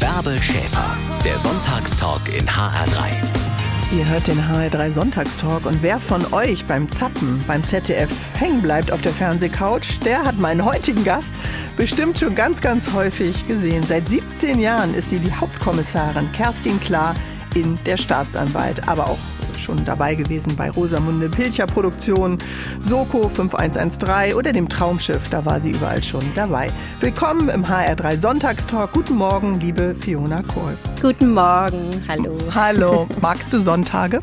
Bärbel Schäfer, der Sonntagstalk in HR3. Ihr hört den HR3 Sonntagstalk und wer von euch beim Zappen beim ZDF hängen bleibt auf der Fernsehcouch, der hat meinen heutigen Gast bestimmt schon ganz, ganz häufig gesehen. Seit 17 Jahren ist sie die Hauptkommissarin Kerstin Klar in der Staatsanwalt, aber auch schon dabei gewesen bei Rosamunde Pilcher Produktion, Soko 5113 oder dem Traumschiff, da war sie überall schon dabei. Willkommen im HR3 Sonntagstalk. Guten Morgen, liebe Fiona Kors. Guten Morgen, hallo. Hallo, magst du Sonntage?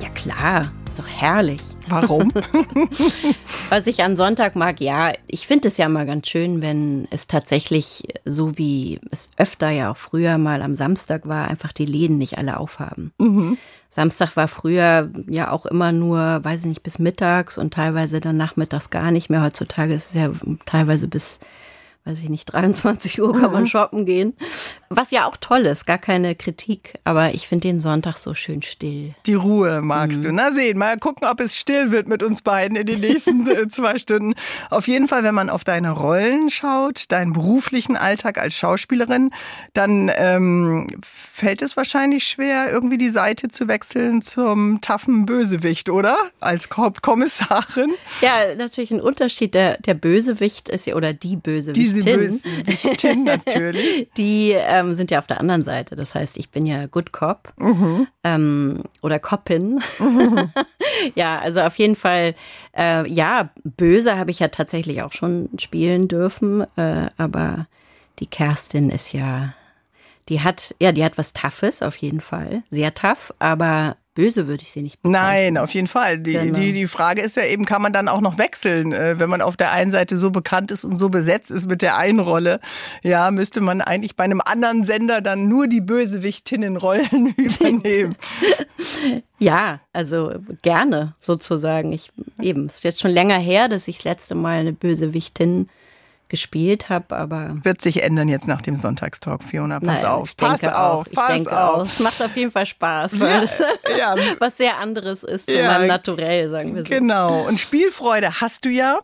Ja klar, ist doch herrlich. Warum? Was ich an Sonntag mag, ja, ich finde es ja mal ganz schön, wenn es tatsächlich so wie es öfter ja auch früher mal am Samstag war, einfach die Läden nicht alle aufhaben. Mhm. Samstag war früher ja auch immer nur, weiß ich nicht, bis mittags und teilweise dann nachmittags gar nicht mehr. Heutzutage ist es ja teilweise bis weiß ich nicht, 23 Uhr kann man mhm. shoppen gehen. Was ja auch toll ist, gar keine Kritik. Aber ich finde den Sonntag so schön still. Die Ruhe magst mhm. du. Na sehen, mal gucken, ob es still wird mit uns beiden in den nächsten äh, zwei Stunden. Auf jeden Fall, wenn man auf deine Rollen schaut, deinen beruflichen Alltag als Schauspielerin, dann ähm, fällt es wahrscheinlich schwer, irgendwie die Seite zu wechseln zum taffen Bösewicht, oder? Als Hauptkommissarin. Ja, natürlich ein Unterschied. Der, der Bösewicht ist ja, oder die Bösewicht. Die diese Bösewichtin natürlich. Die ähm, sind ja auf der anderen Seite. Das heißt, ich bin ja Good Cop mhm. ähm, oder Copin. Mhm. ja, also auf jeden Fall, äh, ja, böse habe ich ja tatsächlich auch schon spielen dürfen. Äh, aber die Kerstin ist ja, die hat, ja, die hat was Toughes auf jeden Fall. Sehr tough, aber Böse würde ich sie nicht bezeichnen. Nein, auf jeden Fall. Die, genau. die, die Frage ist ja eben, kann man dann auch noch wechseln? Äh, wenn man auf der einen Seite so bekannt ist und so besetzt ist mit der einen Rolle, ja, müsste man eigentlich bei einem anderen Sender dann nur die Bösewichtinnenrollen übernehmen. ja, also gerne sozusagen. Ich eben, es ist jetzt schon länger her, dass ich das letzte Mal eine Bösewichtin gespielt habe, aber. Wird sich ändern jetzt nach dem Sonntagstalk, Fiona. Pass Nein, auf, pass auf, auch, ich denke auf. Auch. Es macht auf jeden Fall Spaß, weil ja, es ja. was sehr anderes ist zu ja, meinem Naturell, sagen wir so. Genau. Und Spielfreude hast du ja.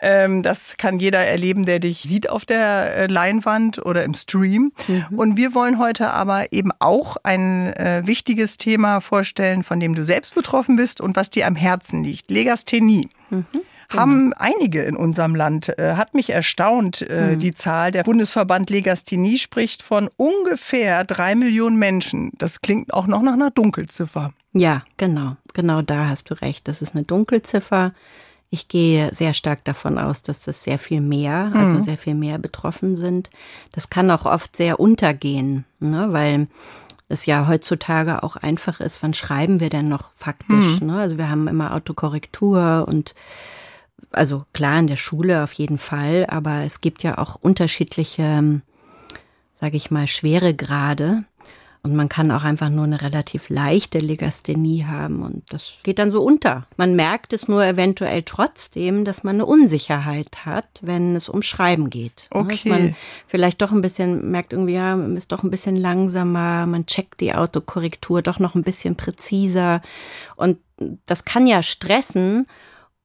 Ähm, das kann jeder erleben, der dich sieht auf der äh, Leinwand oder im Stream. Mhm. Und wir wollen heute aber eben auch ein äh, wichtiges Thema vorstellen, von dem du selbst betroffen bist und was dir am Herzen liegt. Legasthenie. Mhm. Genau. haben einige in unserem Land. Äh, hat mich erstaunt, mhm. die Zahl. Der Bundesverband Legasthenie spricht von ungefähr drei Millionen Menschen. Das klingt auch noch nach einer Dunkelziffer. Ja, genau. Genau da hast du recht. Das ist eine Dunkelziffer. Ich gehe sehr stark davon aus, dass das sehr viel mehr, also mhm. sehr viel mehr betroffen sind. Das kann auch oft sehr untergehen, ne, weil es ja heutzutage auch einfach ist, wann schreiben wir denn noch faktisch? Mhm. Ne? Also wir haben immer Autokorrektur und also klar in der Schule auf jeden Fall, aber es gibt ja auch unterschiedliche, sage ich mal, schwere Grade. Und man kann auch einfach nur eine relativ leichte Legasthenie haben und das geht dann so unter. Man merkt es nur eventuell trotzdem, dass man eine Unsicherheit hat, wenn es um Schreiben geht. Okay. Dass man vielleicht doch ein bisschen merkt irgendwie, ja, man ist doch ein bisschen langsamer, man checkt die Autokorrektur doch noch ein bisschen präziser und das kann ja stressen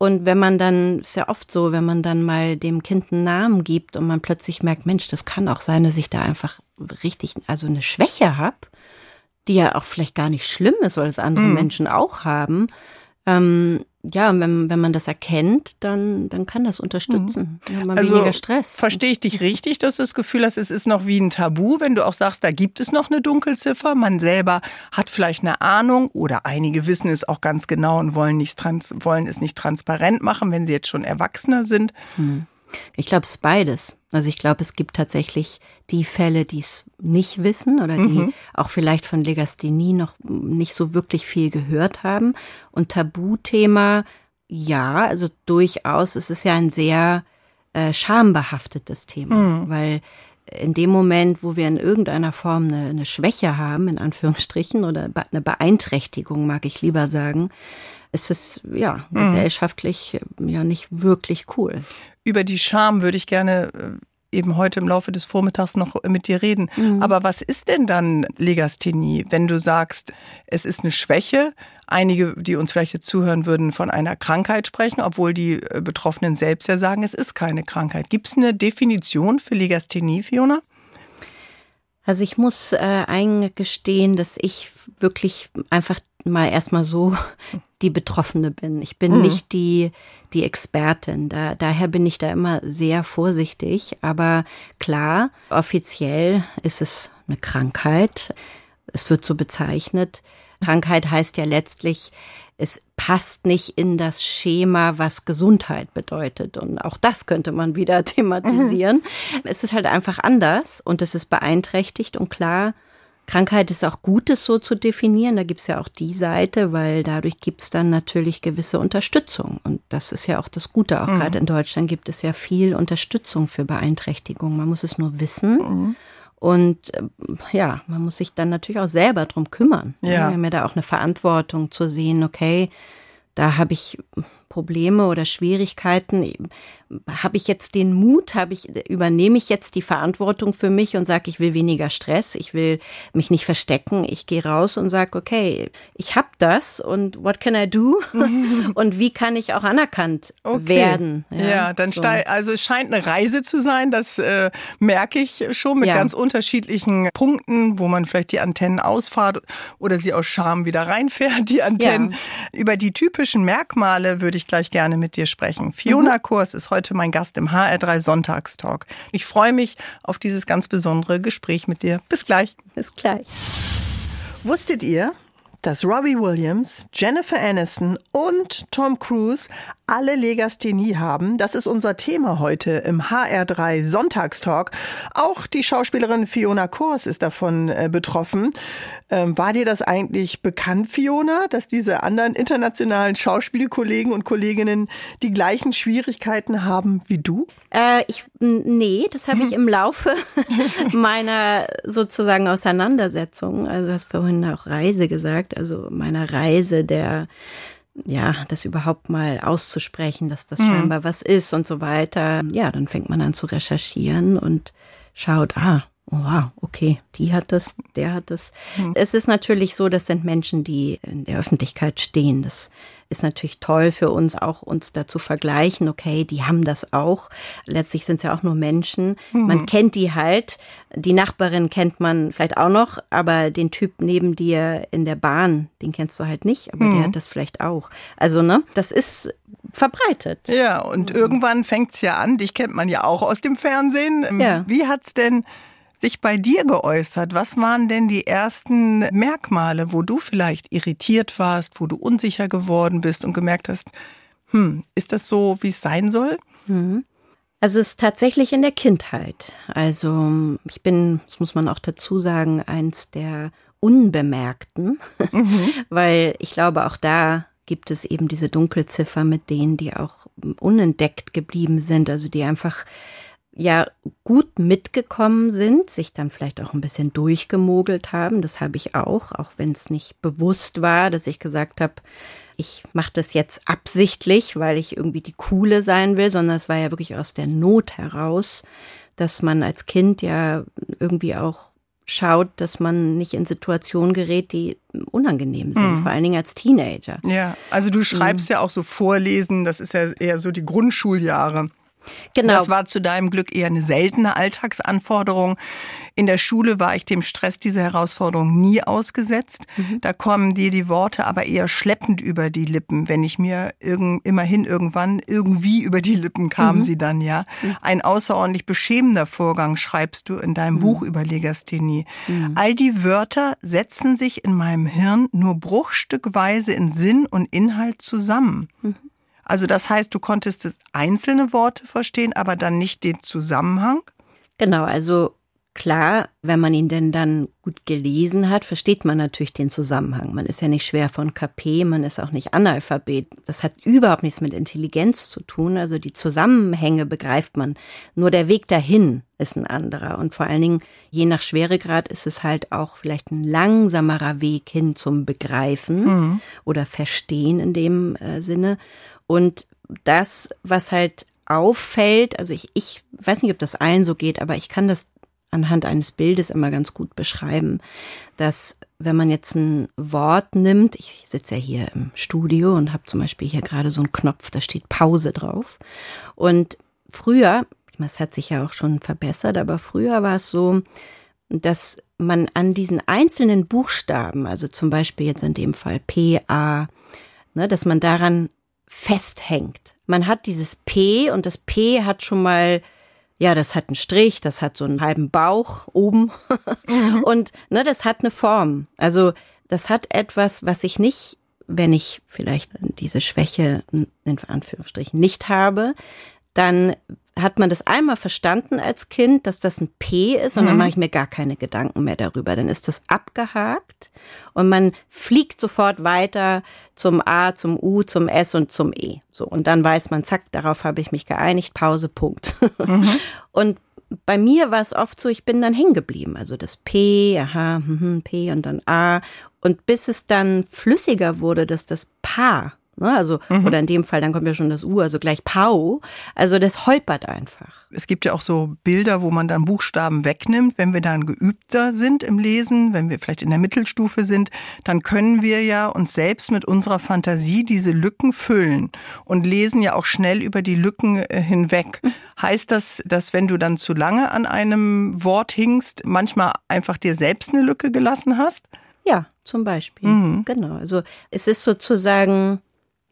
und wenn man dann, ist ja oft so, wenn man dann mal dem Kind einen Namen gibt und man plötzlich merkt, Mensch, das kann auch sein, dass ich da einfach richtig, also eine Schwäche habe, die ja auch vielleicht gar nicht schlimm ist, weil es andere mhm. Menschen auch haben. Ähm, ja, wenn, wenn man das erkennt, dann, dann kann das unterstützen. Mhm. Hat also, weniger Stress. Verstehe ich dich richtig, dass du das Gefühl hast, es ist noch wie ein Tabu, wenn du auch sagst, da gibt es noch eine Dunkelziffer. Man selber hat vielleicht eine Ahnung oder einige wissen es auch ganz genau und wollen, nicht trans wollen es nicht transparent machen, wenn sie jetzt schon Erwachsener sind. Mhm. Ich glaube, es ist beides. Also ich glaube, es gibt tatsächlich die Fälle, die es nicht wissen oder die mhm. auch vielleicht von Legasthenie noch nicht so wirklich viel gehört haben. Und Tabuthema, ja, also durchaus, es ist ja ein sehr äh, schambehaftetes Thema, mhm. weil in dem Moment, wo wir in irgendeiner Form eine, eine Schwäche haben, in Anführungsstrichen, oder eine Beeinträchtigung, mag ich lieber sagen, ist es ja mhm. gesellschaftlich ja nicht wirklich cool über die Scham würde ich gerne äh, eben heute im Laufe des Vormittags noch mit dir reden. Mhm. Aber was ist denn dann Legasthenie, wenn du sagst, es ist eine Schwäche? Einige, die uns vielleicht jetzt zuhören würden, von einer Krankheit sprechen, obwohl die äh, Betroffenen selbst ja sagen, es ist keine Krankheit. Gibt es eine Definition für Legasthenie, Fiona? Also ich muss äh, eingestehen, dass ich wirklich einfach mal erstmal so die Betroffene bin. Ich bin mhm. nicht die, die Expertin. Da, daher bin ich da immer sehr vorsichtig. Aber klar, offiziell ist es eine Krankheit. Es wird so bezeichnet. Krankheit heißt ja letztlich, es passt nicht in das Schema, was Gesundheit bedeutet. Und auch das könnte man wieder thematisieren. Mhm. Es ist halt einfach anders und es ist beeinträchtigt und klar, Krankheit ist auch Gutes so zu definieren. Da gibt es ja auch die Seite, weil dadurch gibt es dann natürlich gewisse Unterstützung. Und das ist ja auch das Gute. Auch mhm. gerade in Deutschland gibt es ja viel Unterstützung für Beeinträchtigung. Man muss es nur wissen. Mhm. Und äh, ja, man muss sich dann natürlich auch selber drum kümmern. Ja. Wir haben ja da auch eine Verantwortung zu sehen, okay, da habe ich Probleme oder Schwierigkeiten, habe ich jetzt den Mut, habe ich übernehme ich jetzt die Verantwortung für mich und sage, ich will weniger Stress, ich will mich nicht verstecken, ich gehe raus und sage, okay, ich habe das und what can I do und wie kann ich auch anerkannt okay. werden? Ja, ja dann so. also es scheint eine Reise zu sein, das äh, merke ich schon mit ja. ganz unterschiedlichen Punkten, wo man vielleicht die Antennen ausfahrt oder sie aus Scham wieder reinfährt, die Antennen. Ja. Über die typischen Merkmale würde ich gleich gerne mit dir sprechen. Fiona mhm. Kurs ist heute heute mein Gast im HR3 Sonntagstalk. Ich freue mich auf dieses ganz besondere Gespräch mit dir. Bis gleich. Bis gleich. Wusstet ihr, dass Robbie Williams, Jennifer Aniston und Tom Cruise alle Legasthenie haben. Das ist unser Thema heute im HR3 Sonntagstalk. Auch die Schauspielerin Fiona Kors ist davon äh, betroffen. Ähm, war dir das eigentlich bekannt, Fiona, dass diese anderen internationalen Schauspielkollegen und Kolleginnen die gleichen Schwierigkeiten haben wie du? Äh, ich, nee, das habe ich im Laufe meiner sozusagen Auseinandersetzung, also du hast vorhin auch Reise gesagt, also meiner Reise der ja, das überhaupt mal auszusprechen, dass das mhm. scheinbar was ist und so weiter. Ja, dann fängt man an zu recherchieren und schaut, ah, wow, okay, die hat das, der hat das. Mhm. Es ist natürlich so, das sind Menschen, die in der Öffentlichkeit stehen. Das ist natürlich toll für uns auch, uns dazu vergleichen, okay, die haben das auch. Letztlich sind es ja auch nur Menschen. Mhm. Man kennt die halt. Die Nachbarin kennt man vielleicht auch noch, aber den Typ neben dir in der Bahn, den kennst du halt nicht, aber mhm. der hat das vielleicht auch. Also, ne, das ist verbreitet. Ja, und mhm. irgendwann fängt es ja an, dich kennt man ja auch aus dem Fernsehen. Ja. Wie hat's denn sich bei dir geäußert? Was waren denn die ersten Merkmale, wo du vielleicht irritiert warst, wo du unsicher geworden bist und gemerkt hast, hm, ist das so, wie es sein soll? Mhm. Also es ist tatsächlich in der Kindheit. Also ich bin, das muss man auch dazu sagen, eins der Unbemerkten, mhm. weil ich glaube, auch da gibt es eben diese Dunkelziffer mit denen, die auch unentdeckt geblieben sind, also die einfach ja gut mitgekommen sind, sich dann vielleicht auch ein bisschen durchgemogelt haben. Das habe ich auch, auch wenn es nicht bewusst war, dass ich gesagt habe, ich mache das jetzt absichtlich, weil ich irgendwie die Coole sein will, sondern es war ja wirklich aus der Not heraus, dass man als Kind ja irgendwie auch schaut, dass man nicht in Situationen gerät, die unangenehm sind, mhm. vor allen Dingen als Teenager. Ja, also du schreibst mhm. ja auch so Vorlesen, das ist ja eher so die Grundschuljahre. Genau. Das war zu deinem Glück eher eine seltene Alltagsanforderung. In der Schule war ich dem Stress dieser Herausforderung nie ausgesetzt. Mhm. Da kommen dir die Worte aber eher schleppend über die Lippen. Wenn ich mir irgend, immerhin irgendwann irgendwie über die Lippen kamen mhm. sie dann, ja. Mhm. Ein außerordentlich beschämender Vorgang schreibst du in deinem mhm. Buch über Legasthenie. Mhm. All die Wörter setzen sich in meinem Hirn nur bruchstückweise in Sinn und Inhalt zusammen. Also das heißt, du konntest einzelne Worte verstehen, aber dann nicht den Zusammenhang? Genau, also klar, wenn man ihn denn dann gut gelesen hat, versteht man natürlich den Zusammenhang. Man ist ja nicht schwer von KP, man ist auch nicht Analphabet. Das hat überhaupt nichts mit Intelligenz zu tun. Also die Zusammenhänge begreift man. Nur der Weg dahin ist ein anderer. Und vor allen Dingen, je nach Schweregrad ist es halt auch vielleicht ein langsamerer Weg hin zum Begreifen mhm. oder Verstehen in dem äh, Sinne. Und das, was halt auffällt, also ich, ich weiß nicht, ob das allen so geht, aber ich kann das anhand eines Bildes immer ganz gut beschreiben, dass wenn man jetzt ein Wort nimmt, ich sitze ja hier im Studio und habe zum Beispiel hier gerade so einen Knopf, da steht Pause drauf. Und früher, das hat sich ja auch schon verbessert, aber früher war es so, dass man an diesen einzelnen Buchstaben, also zum Beispiel jetzt in dem Fall P, A, ne, dass man daran festhängt. Man hat dieses P und das P hat schon mal ja, das hat einen Strich, das hat so einen halben Bauch oben mhm. und ne, das hat eine Form. Also das hat etwas, was ich nicht, wenn ich vielleicht diese Schwäche in Anführungsstrichen nicht habe, dann hat man das einmal verstanden als Kind, dass das ein P ist und mhm. dann mache ich mir gar keine Gedanken mehr darüber. Dann ist das abgehakt und man fliegt sofort weiter zum A, zum U, zum S und zum E. So und dann weiß man, zack, darauf habe ich mich geeinigt, Pause, Punkt. Mhm. Und bei mir war es oft so, ich bin dann hängen geblieben. Also das P, aha, hm, hm, P und dann A. Und bis es dann flüssiger wurde, dass das Pa Ne, also, mhm. oder in dem Fall, dann kommt ja schon das U, also gleich Pau. Also das holpert einfach. Es gibt ja auch so Bilder, wo man dann Buchstaben wegnimmt. Wenn wir dann geübter sind im Lesen, wenn wir vielleicht in der Mittelstufe sind, dann können wir ja uns selbst mit unserer Fantasie diese Lücken füllen und lesen ja auch schnell über die Lücken äh, hinweg. Mhm. Heißt das, dass wenn du dann zu lange an einem Wort hingst, manchmal einfach dir selbst eine Lücke gelassen hast? Ja, zum Beispiel. Mhm. Genau. Also es ist sozusagen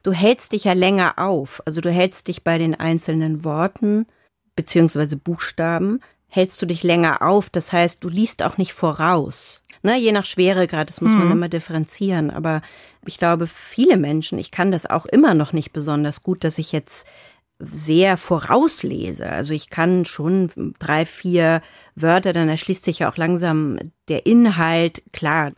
du hältst dich ja länger auf. Also du hältst dich bei den einzelnen Worten beziehungsweise Buchstaben, hältst du dich länger auf. Das heißt, du liest auch nicht voraus. Ne, je nach Schweregrad, das muss mhm. man immer differenzieren. Aber ich glaube, viele Menschen, ich kann das auch immer noch nicht besonders gut, dass ich jetzt sehr vorauslese. Also ich kann schon drei, vier Wörter, dann erschließt sich ja auch langsam der Inhalt. Klar,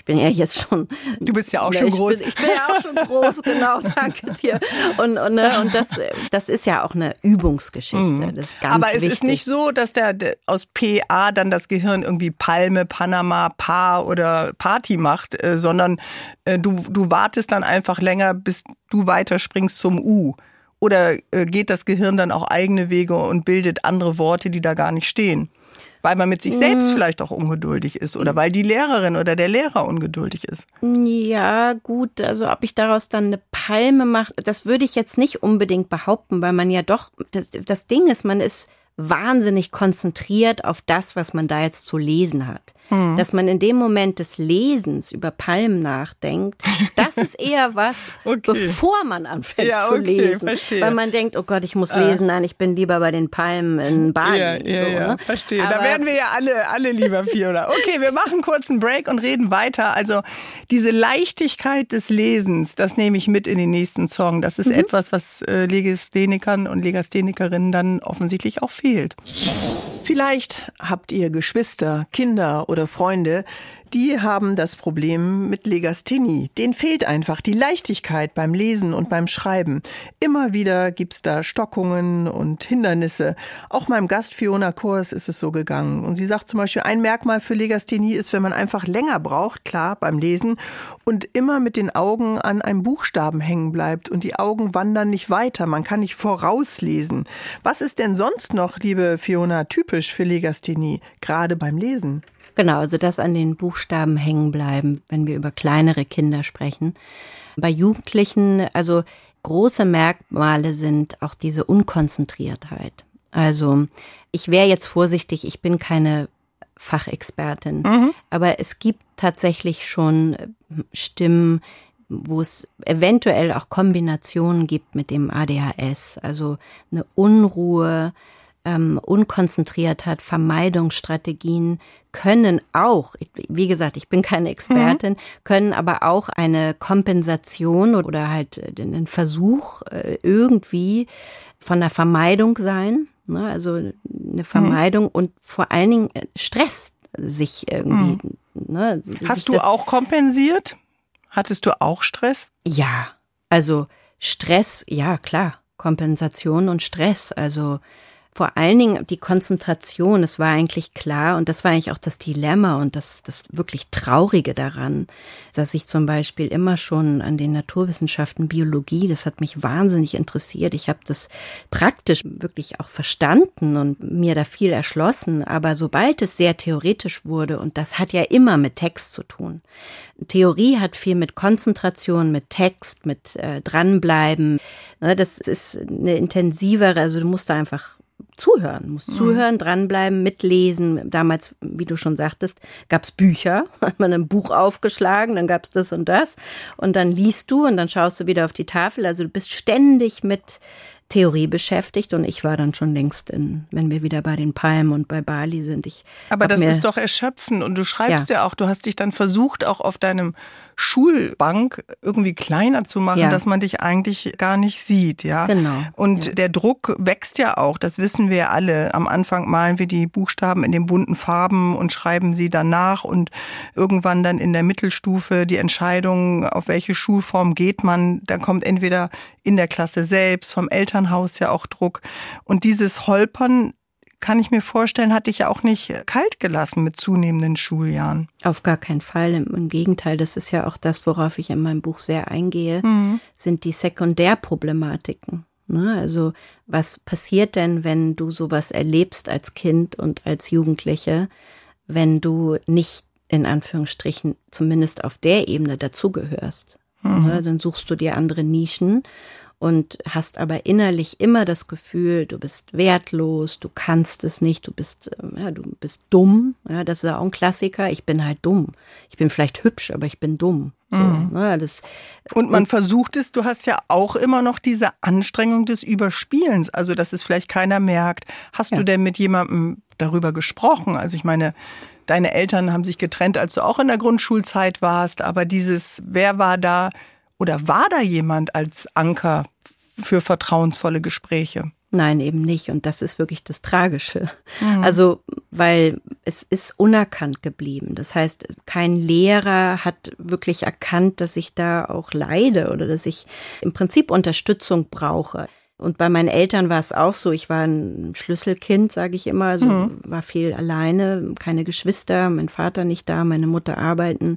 ich bin ja jetzt schon. Du bist ja auch schon groß. Bin, ich bin ja auch schon groß, genau, danke dir. Und, und, ne, und das, das ist ja auch eine Übungsgeschichte. Mhm. Das ist ganz Aber es wichtig. ist nicht so, dass der, der, aus PA dann das Gehirn irgendwie Palme, Panama, Pa oder Party macht, äh, sondern äh, du, du wartest dann einfach länger, bis du weiterspringst zum U. Oder äh, geht das Gehirn dann auch eigene Wege und bildet andere Worte, die da gar nicht stehen? Weil man mit sich selbst mhm. vielleicht auch ungeduldig ist oder weil die Lehrerin oder der Lehrer ungeduldig ist. Ja, gut, also ob ich daraus dann eine Palme mache, das würde ich jetzt nicht unbedingt behaupten, weil man ja doch, das, das Ding ist, man ist wahnsinnig konzentriert auf das, was man da jetzt zu lesen hat. Hm. Dass man in dem Moment des Lesens über Palmen nachdenkt, das ist eher was, okay. bevor man anfängt ja, zu okay, lesen. Verstehe. Weil man denkt, oh Gott, ich muss lesen, nein, ich bin lieber bei den Palmen in Bali. Ja, ja, so, ja, ne? verstehe. Aber da werden wir ja alle, alle lieber Fiona. Okay, wir machen kurz einen Break und reden weiter. Also diese Leichtigkeit des Lesens, das nehme ich mit in den nächsten Song. Das ist mhm. etwas, was äh, Legasthenikern und Legasthenikerinnen dann offensichtlich auch fehlt. Vielleicht habt ihr Geschwister, Kinder oder Freunde, die haben das Problem mit Legasthenie. Den fehlt einfach die Leichtigkeit beim Lesen und beim Schreiben. Immer wieder gibt's da Stockungen und Hindernisse. Auch meinem Gast Fiona Kors ist es so gegangen. Und sie sagt zum Beispiel, ein Merkmal für Legasthenie ist, wenn man einfach länger braucht, klar, beim Lesen, und immer mit den Augen an einem Buchstaben hängen bleibt und die Augen wandern nicht weiter. Man kann nicht vorauslesen. Was ist denn sonst noch, liebe Fiona, typisch für Legasthenie, gerade beim Lesen? Genau, also das an den Buchstaben hängen bleiben, wenn wir über kleinere Kinder sprechen. Bei Jugendlichen, also große Merkmale sind auch diese Unkonzentriertheit. Also ich wäre jetzt vorsichtig, ich bin keine Fachexpertin, mhm. aber es gibt tatsächlich schon Stimmen, wo es eventuell auch Kombinationen gibt mit dem ADHS, also eine Unruhe, ähm, unkonzentriert hat, Vermeidungsstrategien können auch, wie gesagt, ich bin keine Expertin, mhm. können aber auch eine Kompensation oder halt äh, einen Versuch äh, irgendwie von der Vermeidung sein. Ne? Also eine mhm. Vermeidung mhm. und vor allen Dingen äh, Stress sich irgendwie. Mhm. Ne? Hast du auch kompensiert? Hattest du auch Stress? Ja, also Stress, ja klar, Kompensation und Stress. Also vor allen Dingen die Konzentration, es war eigentlich klar und das war eigentlich auch das Dilemma und das, das wirklich Traurige daran, dass ich zum Beispiel immer schon an den Naturwissenschaften Biologie, das hat mich wahnsinnig interessiert. Ich habe das praktisch wirklich auch verstanden und mir da viel erschlossen, aber sobald es sehr theoretisch wurde und das hat ja immer mit Text zu tun. Theorie hat viel mit Konzentration, mit Text, mit äh, dranbleiben. Ne, das ist eine intensivere, also du musst da einfach zuhören, musst mhm. zuhören, dranbleiben, mitlesen. Damals, wie du schon sagtest, gab es Bücher, hat man ein Buch aufgeschlagen, dann gab es das und das und dann liest du und dann schaust du wieder auf die Tafel. Also du bist ständig mit Theorie beschäftigt und ich war dann schon längst in, wenn wir wieder bei den Palmen und bei Bali sind. Ich Aber das ist doch erschöpfend und du schreibst ja. ja. auch, du hast dich dann versucht, auch auf deinem Schulbank irgendwie kleiner zu machen, ja. dass man dich eigentlich gar nicht sieht, ja. Genau. Und ja. der Druck wächst ja auch, das wissen wir alle. Am Anfang malen wir die Buchstaben in den bunten Farben und schreiben sie danach und irgendwann dann in der Mittelstufe die Entscheidung, auf welche Schulform geht man, da kommt entweder in der Klasse selbst, vom Elternhaus ja auch Druck. Und dieses Holpern kann ich mir vorstellen, hat dich ja auch nicht kalt gelassen mit zunehmenden Schuljahren. Auf gar keinen Fall. Im Gegenteil, das ist ja auch das, worauf ich in meinem Buch sehr eingehe, mhm. sind die Sekundärproblematiken. Ne? Also was passiert denn, wenn du sowas erlebst als Kind und als Jugendliche, wenn du nicht in Anführungsstrichen zumindest auf der Ebene dazugehörst? Mhm. Ne? Dann suchst du dir andere Nischen und hast aber innerlich immer das Gefühl, du bist wertlos, du kannst es nicht, du bist, ähm, ja, du bist dumm. Ja, das ist auch ein Klassiker. Ich bin halt dumm. Ich bin vielleicht hübsch, aber ich bin dumm. So, mhm. ne, das, und man und, versucht es, du hast ja auch immer noch diese Anstrengung des Überspielens, also dass es vielleicht keiner merkt. Hast ja. du denn mit jemandem darüber gesprochen? Also ich meine, deine Eltern haben sich getrennt, als du auch in der Grundschulzeit warst, aber dieses, wer war da oder war da jemand als Anker für vertrauensvolle Gespräche? Nein, eben nicht. Und das ist wirklich das Tragische. Mhm. Also, weil es ist unerkannt geblieben. Das heißt, kein Lehrer hat wirklich erkannt, dass ich da auch leide oder dass ich im Prinzip Unterstützung brauche. Und bei meinen Eltern war es auch so. Ich war ein Schlüsselkind, sage ich immer. Also mhm. war viel alleine, keine Geschwister, mein Vater nicht da, meine Mutter arbeiten.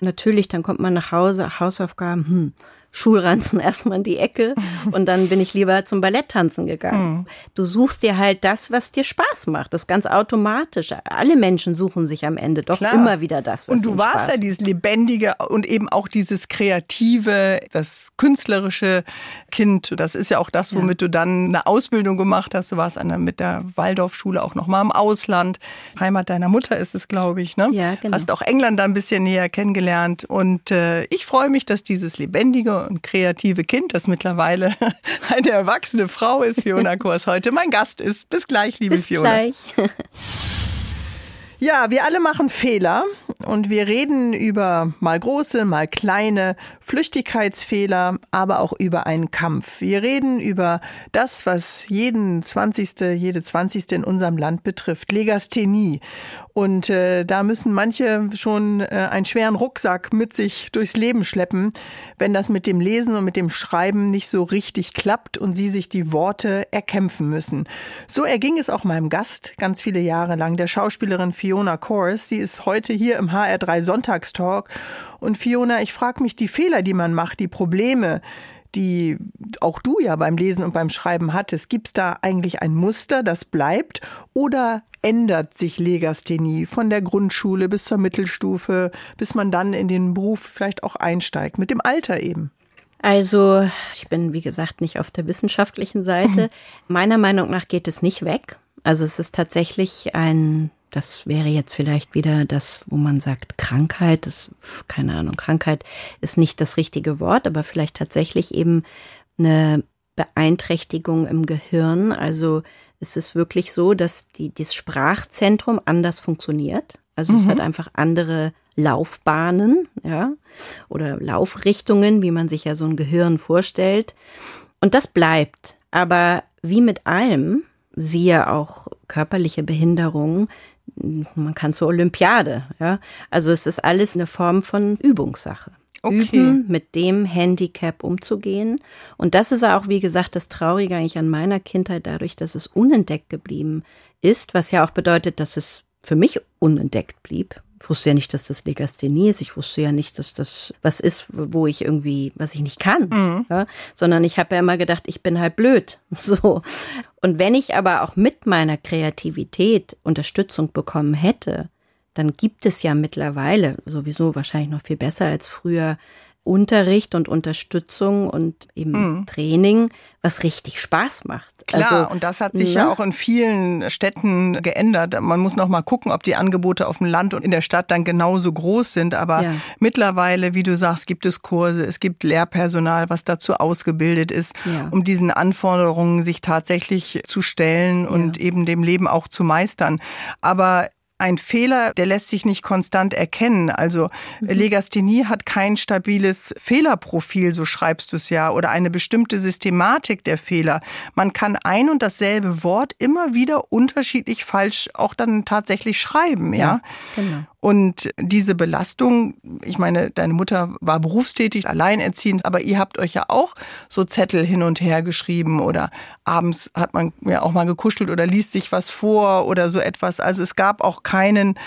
Natürlich, dann kommt man nach Hause, Hausaufgaben, hm, Schulranzen erstmal in die Ecke und dann bin ich lieber zum Balletttanzen gegangen. Mhm. Du suchst dir halt das, was dir Spaß macht. Das ist ganz automatisch. Alle Menschen suchen sich am Ende doch Klar. immer wieder das, was Und du warst Spaß ja dieses lebendige und eben auch dieses kreative, das künstlerische Kind. Das ist ja auch das, womit ja. du dann eine Ausbildung gemacht hast. Du warst an der, mit der Waldorfschule auch noch mal im Ausland. Heimat deiner Mutter ist es, glaube ich. Ne? Ja, genau. Hast auch England da ein bisschen näher kennengelernt. Und äh, ich freue mich, dass dieses lebendige und kreative Kind, das mittlerweile eine erwachsene Frau ist, Fiona Kors, heute mein Gast ist. Bis gleich, liebe Bis Fiona. Gleich. Ja, wir alle machen Fehler und wir reden über mal große, mal kleine Flüchtigkeitsfehler, aber auch über einen Kampf. Wir reden über das, was jeden 20., jede 20. in unserem Land betrifft, Legasthenie. Und äh, da müssen manche schon äh, einen schweren Rucksack mit sich durchs Leben schleppen, wenn das mit dem Lesen und mit dem Schreiben nicht so richtig klappt und sie sich die Worte erkämpfen müssen. So erging es auch meinem Gast ganz viele Jahre lang, der Schauspielerin Fiona Kors. Sie ist heute hier im HR3 Sonntagstalk. Und Fiona, ich frage mich, die Fehler, die man macht, die Probleme, die auch du ja beim Lesen und beim Schreiben hattest, gibt es da eigentlich ein Muster, das bleibt? Oder ändert sich Legasthenie von der Grundschule bis zur Mittelstufe, bis man dann in den Beruf vielleicht auch einsteigt, mit dem Alter eben? Also, ich bin, wie gesagt, nicht auf der wissenschaftlichen Seite. Mhm. Meiner Meinung nach geht es nicht weg. Also es ist tatsächlich ein das wäre jetzt vielleicht wieder das, wo man sagt, Krankheit, das, keine Ahnung, Krankheit ist nicht das richtige Wort, aber vielleicht tatsächlich eben eine Beeinträchtigung im Gehirn. Also es ist wirklich so, dass die, das Sprachzentrum anders funktioniert. Also mhm. es hat einfach andere Laufbahnen, ja, oder Laufrichtungen, wie man sich ja so ein Gehirn vorstellt. Und das bleibt. Aber wie mit allem, siehe auch körperliche Behinderungen, man kann zur Olympiade, ja. Also es ist alles eine Form von Übungssache. Okay. Üben, mit dem Handicap umzugehen. Und das ist auch, wie gesagt, das Traurige eigentlich an meiner Kindheit, dadurch, dass es unentdeckt geblieben ist, was ja auch bedeutet, dass es für mich unentdeckt blieb. Ich wusste ja nicht, dass das Legasthenie ist. Ich wusste ja nicht, dass das was ist, wo ich irgendwie, was ich nicht kann. Mhm. Ja, sondern ich habe ja immer gedacht, ich bin halt blöd. So. Und wenn ich aber auch mit meiner Kreativität Unterstützung bekommen hätte, dann gibt es ja mittlerweile sowieso wahrscheinlich noch viel besser als früher Unterricht und Unterstützung und eben mhm. Training, was richtig Spaß macht. Klar, also, und das hat sich ne? ja auch in vielen Städten geändert. Man muss noch mal gucken, ob die Angebote auf dem Land und in der Stadt dann genauso groß sind. Aber ja. mittlerweile, wie du sagst, gibt es Kurse, es gibt Lehrpersonal, was dazu ausgebildet ist, ja. um diesen Anforderungen sich tatsächlich zu stellen und ja. eben dem Leben auch zu meistern. Aber ein Fehler, der lässt sich nicht konstant erkennen. Also mhm. Legasthenie hat kein stabiles Fehlerprofil, so schreibst du es ja, oder eine bestimmte Systematik der Fehler. Man kann ein und dasselbe Wort immer wieder unterschiedlich falsch auch dann tatsächlich schreiben, ja. ja genau. Und diese Belastung, ich meine, deine Mutter war berufstätig, alleinerziehend, aber ihr habt euch ja auch so Zettel hin und her geschrieben oder abends hat man ja auch mal gekuschelt oder liest sich was vor oder so etwas. Also es gab auch keinen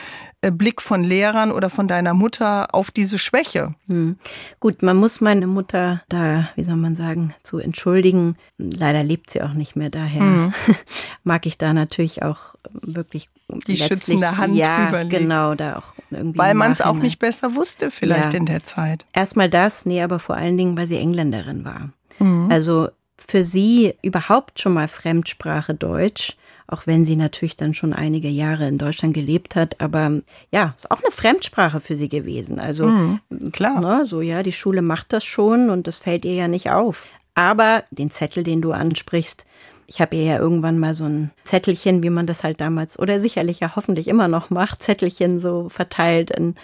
Blick von Lehrern oder von deiner Mutter auf diese Schwäche. Hm. Gut, man muss meine Mutter da, wie soll man sagen, zu entschuldigen. Leider lebt sie auch nicht mehr, daher hm. mag ich da natürlich auch wirklich die schützende Hand ja, überlegen. genau, da auch irgendwie. Weil man es auch nicht besser wusste vielleicht ja. in der Zeit. Erstmal das, nee, aber vor allen Dingen, weil sie Engländerin war. Mhm. Also für sie überhaupt schon mal Fremdsprache Deutsch auch wenn sie natürlich dann schon einige Jahre in Deutschland gelebt hat. Aber ja, ist auch eine Fremdsprache für sie gewesen. Also mhm, klar. Ne, so ja, die Schule macht das schon und das fällt ihr ja nicht auf. Aber den Zettel, den du ansprichst, ich habe ihr ja irgendwann mal so ein Zettelchen, wie man das halt damals oder sicherlich ja hoffentlich immer noch macht, Zettelchen so verteilt in,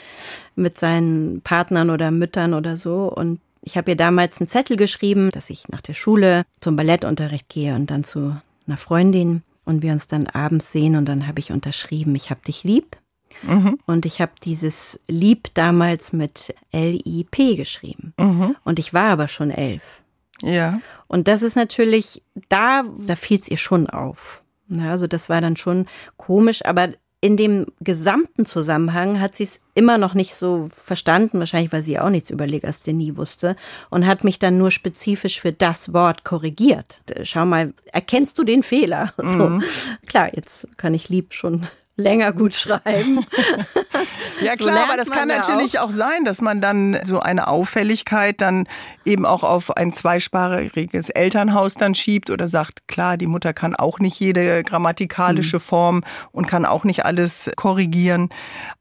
mit seinen Partnern oder Müttern oder so. Und ich habe ihr damals einen Zettel geschrieben, dass ich nach der Schule zum Ballettunterricht gehe und dann zu einer Freundin und wir uns dann abends sehen und dann habe ich unterschrieben, ich habe dich lieb. Mhm. Und ich habe dieses Lieb damals mit L-I-P geschrieben. Mhm. Und ich war aber schon elf. Ja. Und das ist natürlich, da, da fiel es ihr schon auf. Ja, also das war dann schon komisch, aber in dem gesamten Zusammenhang hat sie es immer noch nicht so verstanden, wahrscheinlich weil sie auch nichts über Legasthenie wusste und hat mich dann nur spezifisch für das Wort korrigiert. Schau mal, erkennst du den Fehler? Mhm. So. Klar, jetzt kann ich lieb schon länger gut schreiben. ja klar, so aber das kann natürlich auch. auch. sein, dass man dann so eine Auffälligkeit dann eben auch auf ein zweisprachiges Elternhaus dann schiebt oder sagt, klar, die Mutter kann auch nicht jede grammatikalische mhm. Form und kann auch nicht alles korrigieren.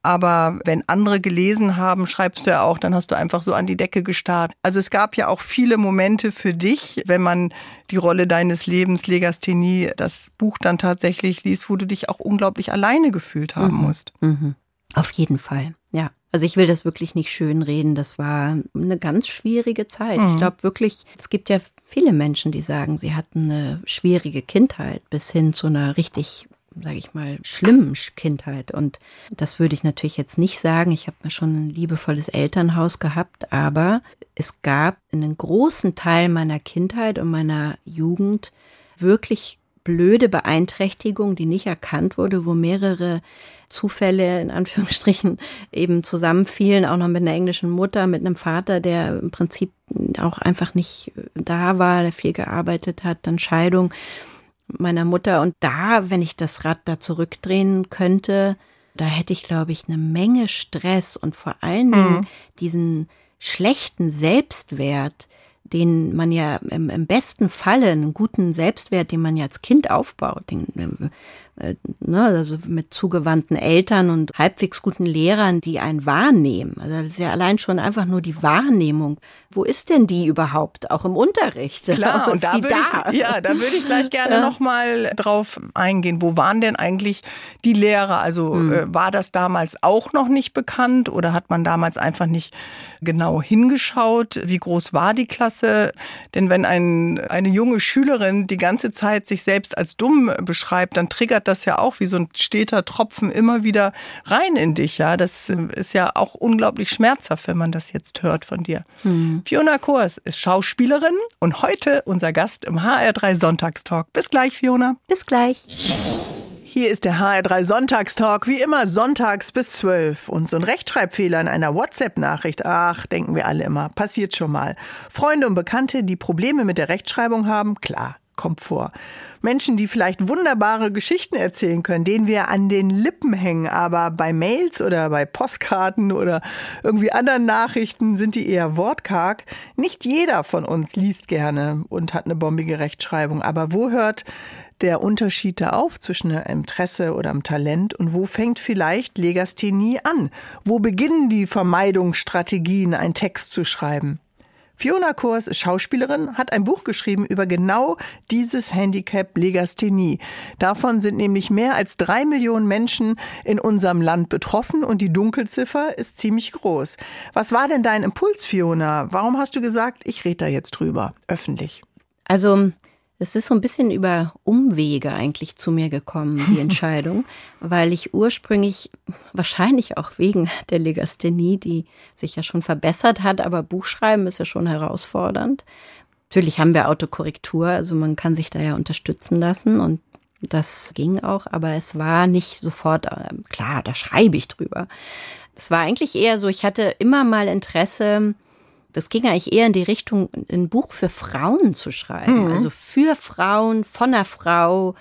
Aber wenn andere gelesen haben, schreibst du ja auch, dann hast du einfach so an die Decke gestarrt. Also es gab ja auch viele Momente für dich, wenn man die Rolle deines Lebens, Legasthenie, das Buch dann tatsächlich liest, wo du dich auch unglaublich alleine gefühlt haben mhm. musst. Mhm. Auf jeden Fall, ja. Also ich will das wirklich nicht schönreden. Das war eine ganz schwierige Zeit. Mhm. Ich glaube wirklich, es gibt ja viele Menschen, die sagen, sie hatten eine schwierige Kindheit bis hin zu einer richtig sage ich mal, schlimmen Kindheit. Und das würde ich natürlich jetzt nicht sagen. Ich habe mir schon ein liebevolles Elternhaus gehabt, aber es gab einen großen Teil meiner Kindheit und meiner Jugend wirklich blöde Beeinträchtigung, die nicht erkannt wurde, wo mehrere Zufälle in Anführungsstrichen eben zusammenfielen, auch noch mit einer englischen Mutter, mit einem Vater, der im Prinzip auch einfach nicht da war, der viel gearbeitet hat, dann Scheidung meiner Mutter. Und da, wenn ich das Rad da zurückdrehen könnte, da hätte ich, glaube ich, eine Menge Stress und vor allen Dingen mhm. diesen schlechten Selbstwert, den man ja im, im, besten Falle, einen guten Selbstwert, den man ja als Kind aufbaut, den, äh, ne, also mit zugewandten Eltern und halbwegs guten Lehrern, die einen wahrnehmen. Also das ist ja allein schon einfach nur die Wahrnehmung. Wo ist denn die überhaupt, auch im Unterricht? Klar, und da würde da? ich, ja, da würde ich gleich gerne ja. nochmal drauf eingehen. Wo waren denn eigentlich die Lehrer? Also hm. äh, war das damals auch noch nicht bekannt oder hat man damals einfach nicht genau hingeschaut? Wie groß war die Klasse? Denn wenn ein, eine junge Schülerin die ganze Zeit sich selbst als dumm beschreibt, dann triggert das ja auch wie so ein steter Tropfen immer wieder rein in dich. Ja, das ist ja auch unglaublich schmerzhaft, wenn man das jetzt hört von dir. Hm. Fiona Kors ist Schauspielerin und heute unser Gast im HR3 Sonntagstalk. Bis gleich, Fiona. Bis gleich. Hier ist der HR3 Sonntagstalk, wie immer sonntags bis 12. Und so ein Rechtschreibfehler in einer WhatsApp-Nachricht, ach, denken wir alle immer, passiert schon mal. Freunde und Bekannte, die Probleme mit der Rechtschreibung haben, klar, kommt vor. Menschen, die vielleicht wunderbare Geschichten erzählen können, denen wir an den Lippen hängen, aber bei Mails oder bei Postkarten oder irgendwie anderen Nachrichten sind die eher wortkarg. Nicht jeder von uns liest gerne und hat eine bombige Rechtschreibung, aber wo hört der Unterschied da auf zwischen einem Interesse oder einem Talent und wo fängt vielleicht Legasthenie an? Wo beginnen die Vermeidungsstrategien, einen Text zu schreiben? Fiona Kors ist Schauspielerin, hat ein Buch geschrieben über genau dieses Handicap Legasthenie. Davon sind nämlich mehr als drei Millionen Menschen in unserem Land betroffen und die Dunkelziffer ist ziemlich groß. Was war denn dein Impuls, Fiona? Warum hast du gesagt, ich rede da jetzt drüber, öffentlich? Also es ist so ein bisschen über Umwege eigentlich zu mir gekommen, die Entscheidung, weil ich ursprünglich, wahrscheinlich auch wegen der Legasthenie, die sich ja schon verbessert hat, aber Buchschreiben ist ja schon herausfordernd. Natürlich haben wir Autokorrektur, also man kann sich da ja unterstützen lassen und das ging auch, aber es war nicht sofort, äh, klar, da schreibe ich drüber. Es war eigentlich eher so, ich hatte immer mal Interesse, das ging eigentlich eher in die Richtung, ein Buch für Frauen zu schreiben. Mhm. Also für Frauen, von einer Frau,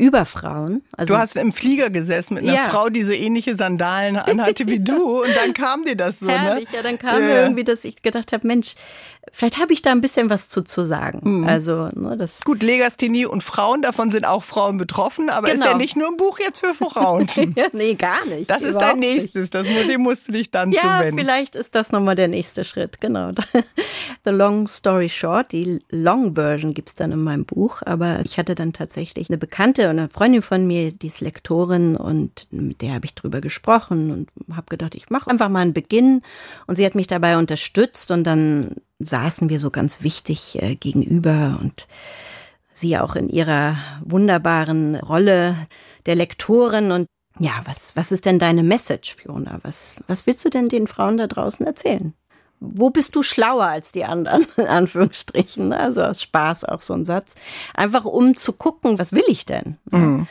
über Frauen. Also, du hast im Flieger gesessen mit einer ja. Frau, die so ähnliche Sandalen anhatte wie du und dann kam dir das so. Ne? Herrlich, ne? ja, dann kam ja. mir irgendwie, dass ich gedacht habe, Mensch, vielleicht habe ich da ein bisschen was zu, zu sagen. Mhm. Also, ne, das Gut, Legasthenie und Frauen, davon sind auch Frauen betroffen, aber genau. ist ja genau. nicht nur ein Buch jetzt für Frauen. nee, gar nicht. Das ist dein nächstes, das, dem musst du dich dann ja, zuwenden. Ja, vielleicht ist das nochmal der nächste Schritt, genau. The Long Story Short, die Long Version gibt es dann in meinem Buch, aber ich hatte dann tatsächlich eine Bekannte eine Freundin von mir, die ist Lektorin und mit der habe ich drüber gesprochen und habe gedacht, ich mache einfach mal einen Beginn und sie hat mich dabei unterstützt und dann saßen wir so ganz wichtig äh, gegenüber und sie auch in ihrer wunderbaren Rolle der Lektorin und ja, was, was ist denn deine Message, Fiona? Was, was willst du denn den Frauen da draußen erzählen? Wo bist du schlauer als die anderen, in Anführungsstrichen. Ne? Also aus Spaß auch so ein Satz. Einfach um zu gucken, was will ich denn? Mhm.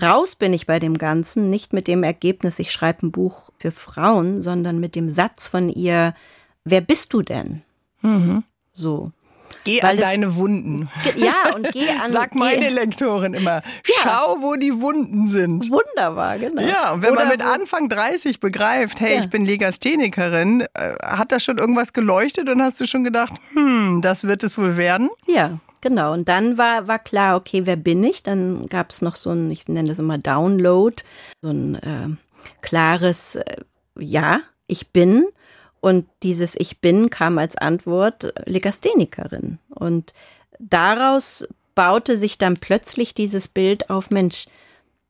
Raus bin ich bei dem Ganzen, nicht mit dem Ergebnis, ich schreibe ein Buch für Frauen, sondern mit dem Satz von ihr, wer bist du denn? Mhm. So. Geh an deine Wunden. Ja, und geh an. Sag meine geh. Lektorin immer. Ja. Schau, wo die Wunden sind. Wunderbar, genau. Ja, und wenn Oder man mit Anfang 30 begreift, hey, ja. ich bin Legasthenikerin, äh, hat das schon irgendwas geleuchtet und hast du schon gedacht, hm, das wird es wohl werden? Ja. Genau, und dann war, war klar, okay, wer bin ich? Dann gab es noch so ein, ich nenne das immer Download, so ein äh, klares äh, Ja, ich bin. Und dieses Ich bin kam als Antwort Legasthenikerin. Und daraus baute sich dann plötzlich dieses Bild auf, Mensch,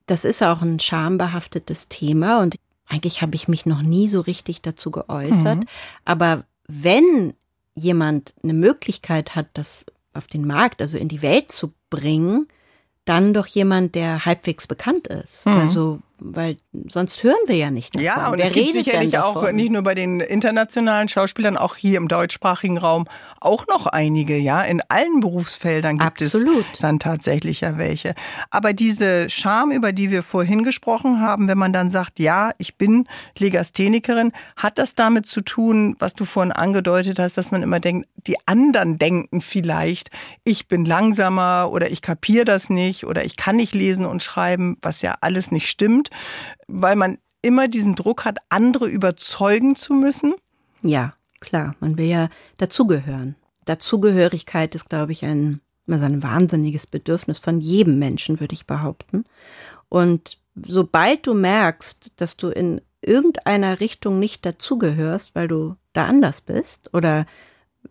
das ist auch ein schambehaftetes Thema und eigentlich habe ich mich noch nie so richtig dazu geäußert. Mhm. Aber wenn jemand eine Möglichkeit hat, das auf den Markt, also in die Welt zu bringen, dann doch jemand, der halbwegs bekannt ist. Mhm. Also weil sonst hören wir ja nicht davon. Ja, und Wer es gibt sicherlich auch nicht nur bei den internationalen Schauspielern, auch hier im deutschsprachigen Raum auch noch einige, ja. In allen Berufsfeldern gibt Absolut. es dann tatsächlich ja welche. Aber diese Scham, über die wir vorhin gesprochen haben, wenn man dann sagt, ja, ich bin Legasthenikerin, hat das damit zu tun, was du vorhin angedeutet hast, dass man immer denkt, die anderen denken vielleicht, ich bin langsamer oder ich kapiere das nicht oder ich kann nicht lesen und schreiben, was ja alles nicht stimmt weil man immer diesen Druck hat, andere überzeugen zu müssen? Ja, klar. Man will ja dazugehören. Dazugehörigkeit ist, glaube ich, ein, also ein wahnsinniges Bedürfnis von jedem Menschen, würde ich behaupten. Und sobald du merkst, dass du in irgendeiner Richtung nicht dazugehörst, weil du da anders bist oder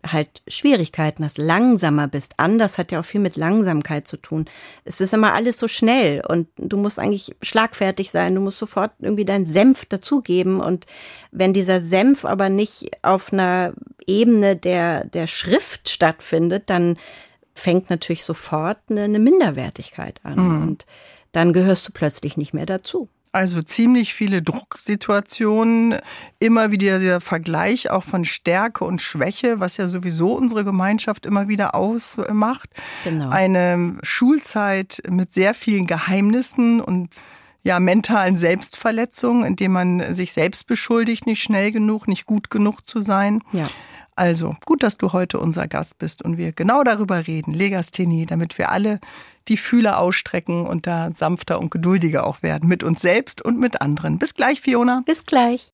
halt Schwierigkeiten hast, langsamer bist. Anders hat ja auch viel mit Langsamkeit zu tun. Es ist immer alles so schnell und du musst eigentlich schlagfertig sein. Du musst sofort irgendwie deinen Senf dazugeben. Und wenn dieser Senf aber nicht auf einer Ebene der, der Schrift stattfindet, dann fängt natürlich sofort eine, eine Minderwertigkeit an. Mhm. Und dann gehörst du plötzlich nicht mehr dazu. Also ziemlich viele Drucksituationen, immer wieder der Vergleich auch von Stärke und Schwäche, was ja sowieso unsere Gemeinschaft immer wieder ausmacht. Genau. Eine Schulzeit mit sehr vielen Geheimnissen und ja, mentalen Selbstverletzungen, indem man sich selbst beschuldigt, nicht schnell genug, nicht gut genug zu sein. Ja. Also, gut, dass du heute unser Gast bist und wir genau darüber reden, Legasthenie, damit wir alle die Fühler ausstrecken und da sanfter und geduldiger auch werden mit uns selbst und mit anderen. Bis gleich, Fiona. Bis gleich.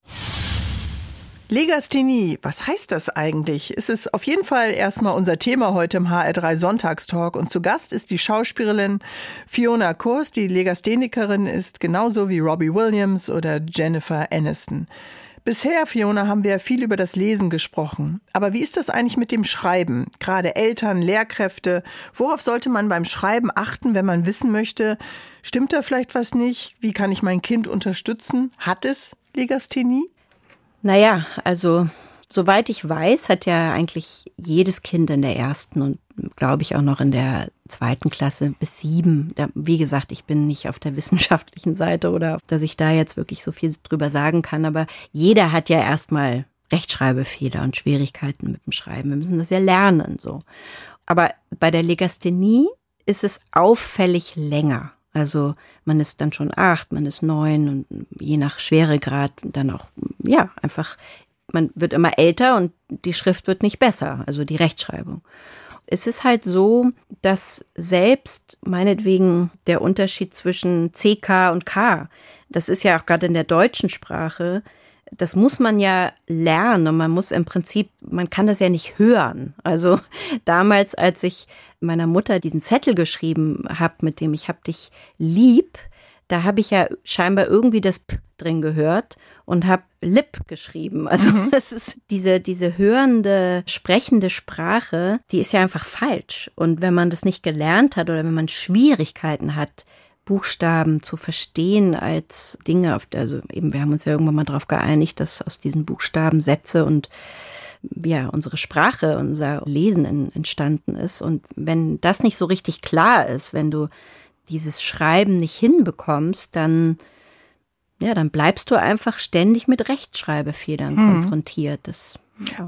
Legasthenie, was heißt das eigentlich? Es ist auf jeden Fall erstmal unser Thema heute im HR3 Sonntagstalk und zu Gast ist die Schauspielerin Fiona Kurs, die Legasthenikerin ist, genauso wie Robbie Williams oder Jennifer Aniston. Bisher, Fiona, haben wir viel über das Lesen gesprochen. Aber wie ist das eigentlich mit dem Schreiben? Gerade Eltern, Lehrkräfte. Worauf sollte man beim Schreiben achten, wenn man wissen möchte, stimmt da vielleicht was nicht? Wie kann ich mein Kind unterstützen? Hat es Legasthenie? Naja, also soweit ich weiß, hat ja eigentlich jedes Kind in der ersten und glaube ich auch noch in der zweiten Klasse bis sieben. Da, wie gesagt, ich bin nicht auf der wissenschaftlichen Seite oder dass ich da jetzt wirklich so viel drüber sagen kann, aber jeder hat ja erstmal Rechtschreibfehler und Schwierigkeiten mit dem Schreiben. Wir müssen das ja lernen, so. Aber bei der Legasthenie ist es auffällig länger. Also man ist dann schon acht, man ist neun und je nach Schweregrad dann auch, ja, einfach, man wird immer älter und die Schrift wird nicht besser, also die Rechtschreibung. Es ist halt so, dass selbst meinetwegen der Unterschied zwischen CK und K, das ist ja auch gerade in der deutschen Sprache, das muss man ja lernen und man muss im Prinzip, man kann das ja nicht hören. Also damals, als ich meiner Mutter diesen Zettel geschrieben habe, mit dem ich hab dich lieb, da habe ich ja scheinbar irgendwie das P drin gehört und habe Lip geschrieben. Also mhm. es ist diese, diese hörende, sprechende Sprache, die ist ja einfach falsch. Und wenn man das nicht gelernt hat oder wenn man Schwierigkeiten hat, Buchstaben zu verstehen als Dinge, auf, also eben, wir haben uns ja irgendwann mal darauf geeinigt, dass aus diesen Buchstaben Sätze und ja, unsere Sprache, unser Lesen in, entstanden ist. Und wenn das nicht so richtig klar ist, wenn du dieses Schreiben nicht hinbekommst, dann ja, dann bleibst du einfach ständig mit Rechtschreibfehlern hm. konfrontiert. Das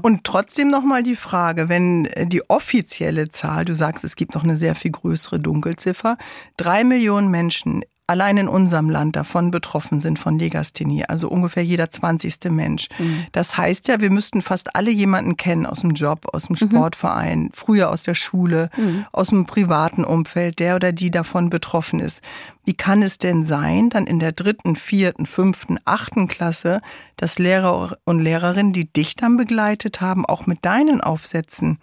und trotzdem nochmal die Frage, wenn äh, die offizielle Zahl, du sagst, es gibt noch eine sehr viel größere Dunkelziffer, drei Millionen Menschen allein in unserem Land davon betroffen sind von Legasthenie, also ungefähr jeder zwanzigste Mensch. Mhm. Das heißt ja, wir müssten fast alle jemanden kennen aus dem Job, aus dem. Sportverein, mhm. früher aus der Schule, mhm. aus dem privaten Umfeld, der oder die davon betroffen ist. Wie kann es denn sein, dann in der dritten, vierten, fünften, achten Klasse, dass Lehrer und Lehrerinnen, die dich dann begleitet haben, auch mit deinen Aufsätzen,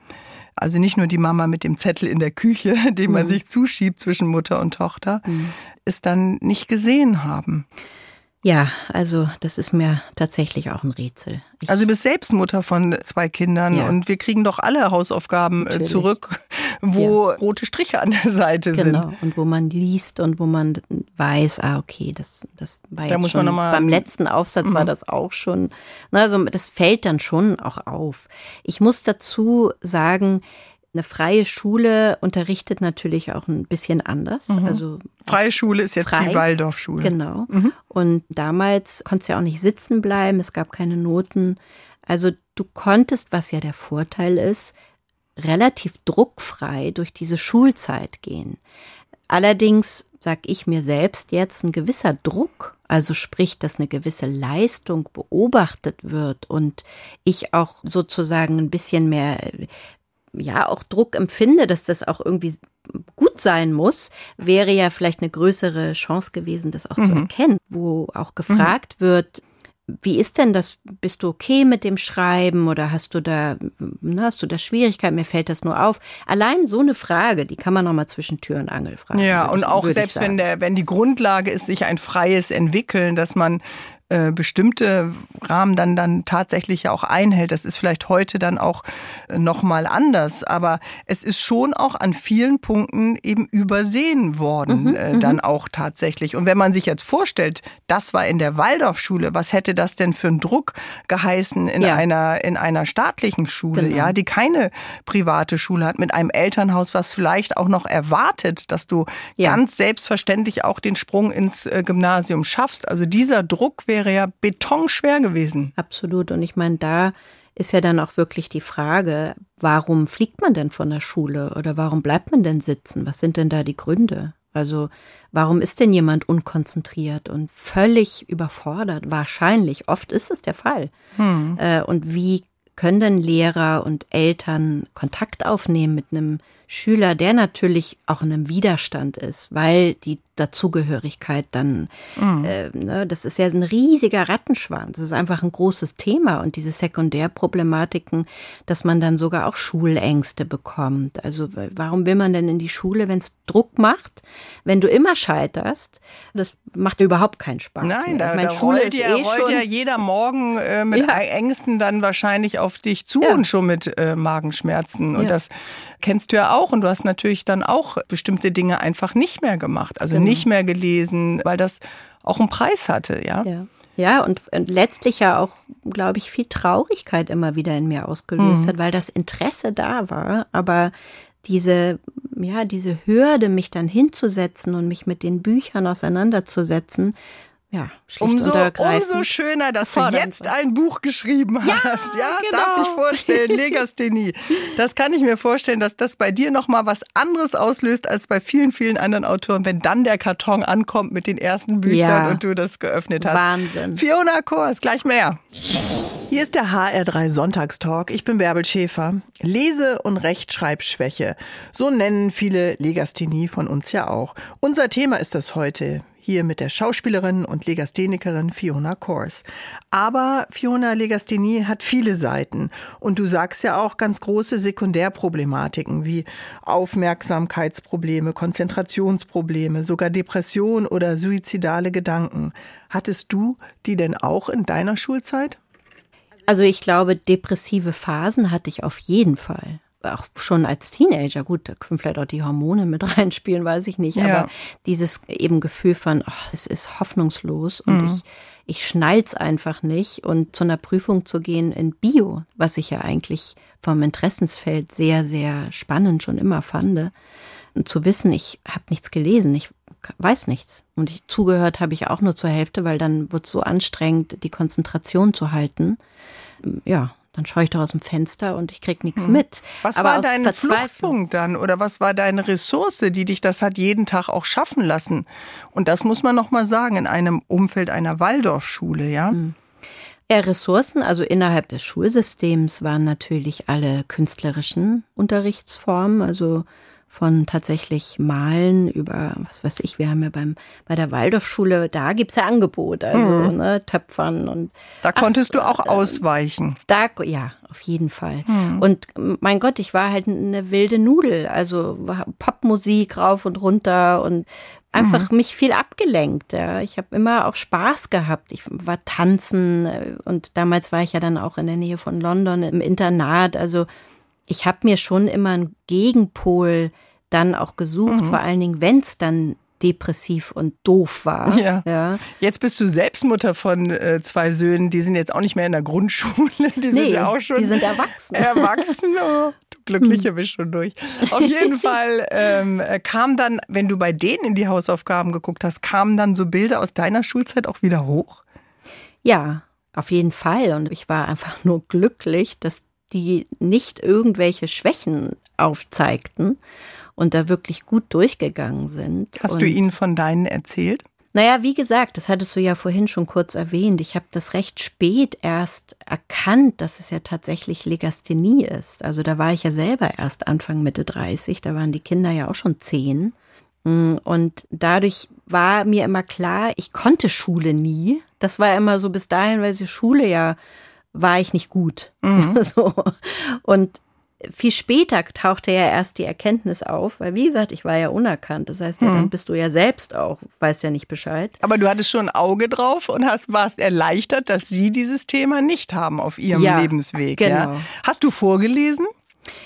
also nicht nur die Mama mit dem Zettel in der Küche, den man mhm. sich zuschiebt zwischen Mutter und Tochter, mhm. es dann nicht gesehen haben. Ja, also das ist mir tatsächlich auch ein Rätsel. Ich also du bist selbst Mutter von zwei Kindern ja. und wir kriegen doch alle Hausaufgaben äh, Natürlich. zurück, wo ja. rote Striche an der Seite genau. sind. Genau, und wo man liest und wo man weiß, ah, okay, das, das war da jetzt schon, beim letzten Aufsatz mhm. war das auch schon, also das fällt dann schon auch auf. Ich muss dazu sagen, eine freie Schule unterrichtet natürlich auch ein bisschen anders. Mhm. Also freie Schule ist jetzt frei, die Waldorfschule. Genau. Mhm. Und damals konntest du ja auch nicht sitzen bleiben, es gab keine Noten. Also du konntest, was ja der Vorteil ist, relativ druckfrei durch diese Schulzeit gehen. Allerdings sag ich mir selbst jetzt ein gewisser Druck, also sprich, dass eine gewisse Leistung beobachtet wird und ich auch sozusagen ein bisschen mehr ja auch Druck empfinde, dass das auch irgendwie gut sein muss, wäre ja vielleicht eine größere Chance gewesen, das auch mhm. zu erkennen, wo auch gefragt mhm. wird, wie ist denn das? Bist du okay mit dem Schreiben oder hast du da, hast du da Schwierigkeiten? Mir fällt das nur auf. Allein so eine Frage, die kann man noch mal zwischen Tür und Angel fragen. Ja, und auch selbst wenn der, wenn die Grundlage ist, sich ein freies Entwickeln, dass man äh, bestimmte Rahmen dann dann tatsächlich ja auch einhält. Das ist vielleicht heute dann auch äh, noch mal anders, aber es ist schon auch an vielen Punkten eben übersehen worden mhm, äh, mhm. dann auch tatsächlich. Und wenn man sich jetzt vorstellt, das war in der Waldorfschule, was hätte das denn für einen Druck geheißen in ja. einer in einer staatlichen Schule, genau. ja, die keine private Schule hat mit einem Elternhaus, was vielleicht auch noch erwartet, dass du ja. ganz selbstverständlich auch den Sprung ins äh, Gymnasium schaffst. Also dieser Druck wäre wäre ja betonschwer gewesen. Absolut. Und ich meine, da ist ja dann auch wirklich die Frage, warum fliegt man denn von der Schule oder warum bleibt man denn sitzen? Was sind denn da die Gründe? Also warum ist denn jemand unkonzentriert und völlig überfordert? Wahrscheinlich, oft ist es der Fall. Hm. Äh, und wie können dann Lehrer und Eltern Kontakt aufnehmen mit einem Schüler, der natürlich auch in einem Widerstand ist, weil die Dazugehörigkeit dann, mhm. äh, ne, das ist ja ein riesiger Rattenschwanz. Das ist einfach ein großes Thema und diese Sekundärproblematiken, dass man dann sogar auch Schulängste bekommt. Also warum will man denn in die Schule, wenn es Druck macht, wenn du immer scheiterst? Das macht überhaupt keinen Spaß. Nein, mehr. da, meine, da Schule rollt, ja, eh rollt ja jeder Morgen äh, mit ja. Ängsten dann wahrscheinlich auf dich zu ja. und schon mit äh, Magenschmerzen. Und das kennst du ja auch. Und du hast natürlich dann auch bestimmte Dinge einfach nicht mehr gemacht. Also genau. nicht mehr gelesen, weil das auch einen Preis hatte, ja. ja. Ja, und, und letztlich ja auch, glaube ich, viel Traurigkeit immer wieder in mir ausgelöst mhm. hat, weil das Interesse da war, aber diese, ja, diese Hürde, mich dann hinzusetzen und mich mit den Büchern auseinanderzusetzen, ja, umso, umso schöner, dass du jetzt ein Buch geschrieben ja, hast. Ja, genau. darf ich vorstellen, Legasthenie. Das kann ich mir vorstellen, dass das bei dir noch mal was anderes auslöst als bei vielen, vielen anderen Autoren, wenn dann der Karton ankommt mit den ersten Büchern ja. und du das geöffnet hast. Wahnsinn. Fiona Kors, gleich mehr. Hier ist der HR3 Sonntagstalk. Ich bin Bärbel Schäfer. Lese- und Rechtschreibschwäche. So nennen viele Legasthenie von uns ja auch. Unser Thema ist das heute. Hier mit der Schauspielerin und Legasthenikerin Fiona Kors. Aber Fiona Legasthenie hat viele Seiten. Und du sagst ja auch ganz große Sekundärproblematiken wie Aufmerksamkeitsprobleme, Konzentrationsprobleme, sogar Depression oder suizidale Gedanken. Hattest du die denn auch in deiner Schulzeit? Also ich glaube, depressive Phasen hatte ich auf jeden Fall auch schon als Teenager, gut, da können vielleicht auch die Hormone mit reinspielen, weiß ich nicht, ja. aber dieses eben Gefühl von, oh, es ist hoffnungslos und mhm. ich, ich schnall's einfach nicht und zu einer Prüfung zu gehen in Bio, was ich ja eigentlich vom Interessensfeld sehr, sehr spannend schon immer fand, und zu wissen, ich habe nichts gelesen, ich weiß nichts. Und ich, zugehört habe ich auch nur zur Hälfte, weil dann wird es so anstrengend, die Konzentration zu halten. Ja, dann schaue ich doch aus dem Fenster und ich krieg nichts hm. mit. Was Aber war dein Fluchtpunkt dann oder was war deine Ressource, die dich das hat jeden Tag auch schaffen lassen? Und das muss man noch mal sagen in einem Umfeld einer Waldorfschule, ja? Hm. Ja, Ressourcen, also innerhalb des Schulsystems waren natürlich alle künstlerischen Unterrichtsformen, also von tatsächlich Malen über, was weiß ich, wir haben ja beim, bei der Waldorfschule, da gibt's ja Angebot, also mhm. ne, Töpfern und. Da konntest ach, du auch ausweichen. Da, ja, auf jeden Fall. Mhm. Und mein Gott, ich war halt eine wilde Nudel, also Popmusik rauf und runter und einfach mhm. mich viel abgelenkt. Ja. Ich habe immer auch Spaß gehabt. Ich war tanzen äh, und damals war ich ja dann auch in der Nähe von London im Internat. Also ich habe mir schon immer einen Gegenpol dann auch gesucht, mhm. vor allen Dingen, wenn es dann depressiv und doof war. Ja. ja. Jetzt bist du selbst Mutter von äh, zwei Söhnen, die sind jetzt auch nicht mehr in der Grundschule, die nee, sind ja auch schon die sind erwachsen. Erwachsen, oh, du Glückliche bist schon durch. Auf jeden Fall ähm, kam dann, wenn du bei denen in die Hausaufgaben geguckt hast, kamen dann so Bilder aus deiner Schulzeit auch wieder hoch? Ja, auf jeden Fall. Und ich war einfach nur glücklich, dass die nicht irgendwelche Schwächen aufzeigten und da wirklich gut durchgegangen sind. Hast und du ihnen von deinen erzählt? Naja, wie gesagt, das hattest du ja vorhin schon kurz erwähnt. Ich habe das recht spät erst erkannt, dass es ja tatsächlich Legasthenie ist. Also da war ich ja selber erst Anfang Mitte 30, da waren die Kinder ja auch schon zehn. Und dadurch war mir immer klar, ich konnte Schule nie. Das war immer so bis dahin, weil die Schule ja war ich nicht gut. Mhm. so. Und viel später tauchte ja erst die Erkenntnis auf, weil wie gesagt, ich war ja unerkannt. Das heißt, ja, dann mhm. bist du ja selbst auch, weißt ja nicht Bescheid. Aber du hattest schon ein Auge drauf und hast, warst erleichtert, dass sie dieses Thema nicht haben auf ihrem ja, Lebensweg. Genau. Ja? Hast du vorgelesen?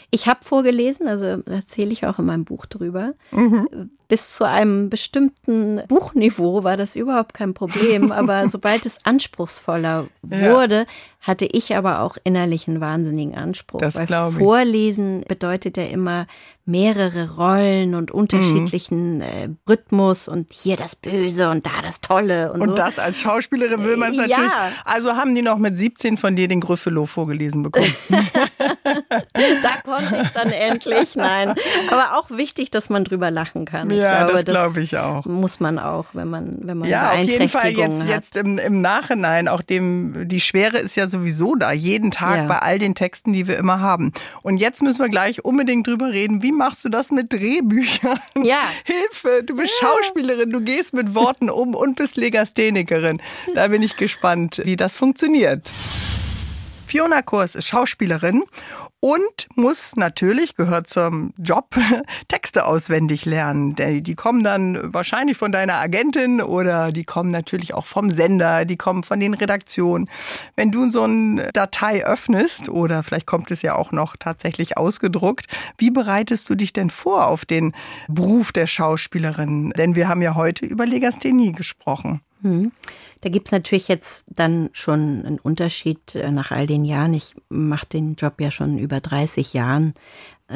Ich habe vorgelesen, also erzähle ich auch in meinem Buch drüber. Mhm. Bis zu einem bestimmten Buchniveau war das überhaupt kein Problem, aber sobald es anspruchsvoller wurde, ja. hatte ich aber auch innerlich einen wahnsinnigen Anspruch. Das weil ich. Vorlesen bedeutet ja immer mehrere Rollen und unterschiedlichen mhm. äh, Rhythmus und hier das Böse und da das Tolle und, und so. das als Schauspielerin will man es natürlich. Ja. Also haben die noch mit 17 von dir den Gryffalo vorgelesen bekommen. da konnte ich es dann endlich. Nein. Aber auch wichtig, dass man drüber lachen kann. Ich ja, glaube, das glaube ich auch. Muss man auch, wenn man, wenn man ja, auf jeden Fall jetzt, jetzt im, im Nachhinein, auch dem, die Schwere ist ja sowieso da, jeden Tag ja. bei all den Texten, die wir immer haben. Und jetzt müssen wir gleich unbedingt drüber reden. Wie machst du das mit Drehbüchern? Ja. Hilfe, du bist ja. Schauspielerin, du gehst mit Worten um und bist Legasthenikerin. Da bin ich gespannt, wie das funktioniert. Fiona Kurs ist Schauspielerin und muss natürlich, gehört zum Job, Texte auswendig lernen. Die kommen dann wahrscheinlich von deiner Agentin oder die kommen natürlich auch vom Sender, die kommen von den Redaktionen. Wenn du so eine Datei öffnest oder vielleicht kommt es ja auch noch tatsächlich ausgedruckt, wie bereitest du dich denn vor auf den Beruf der Schauspielerin? Denn wir haben ja heute über Legasthenie gesprochen. Hm. Da gibt's natürlich jetzt dann schon einen Unterschied äh, nach all den Jahren. Ich mache den Job ja schon über 30 Jahren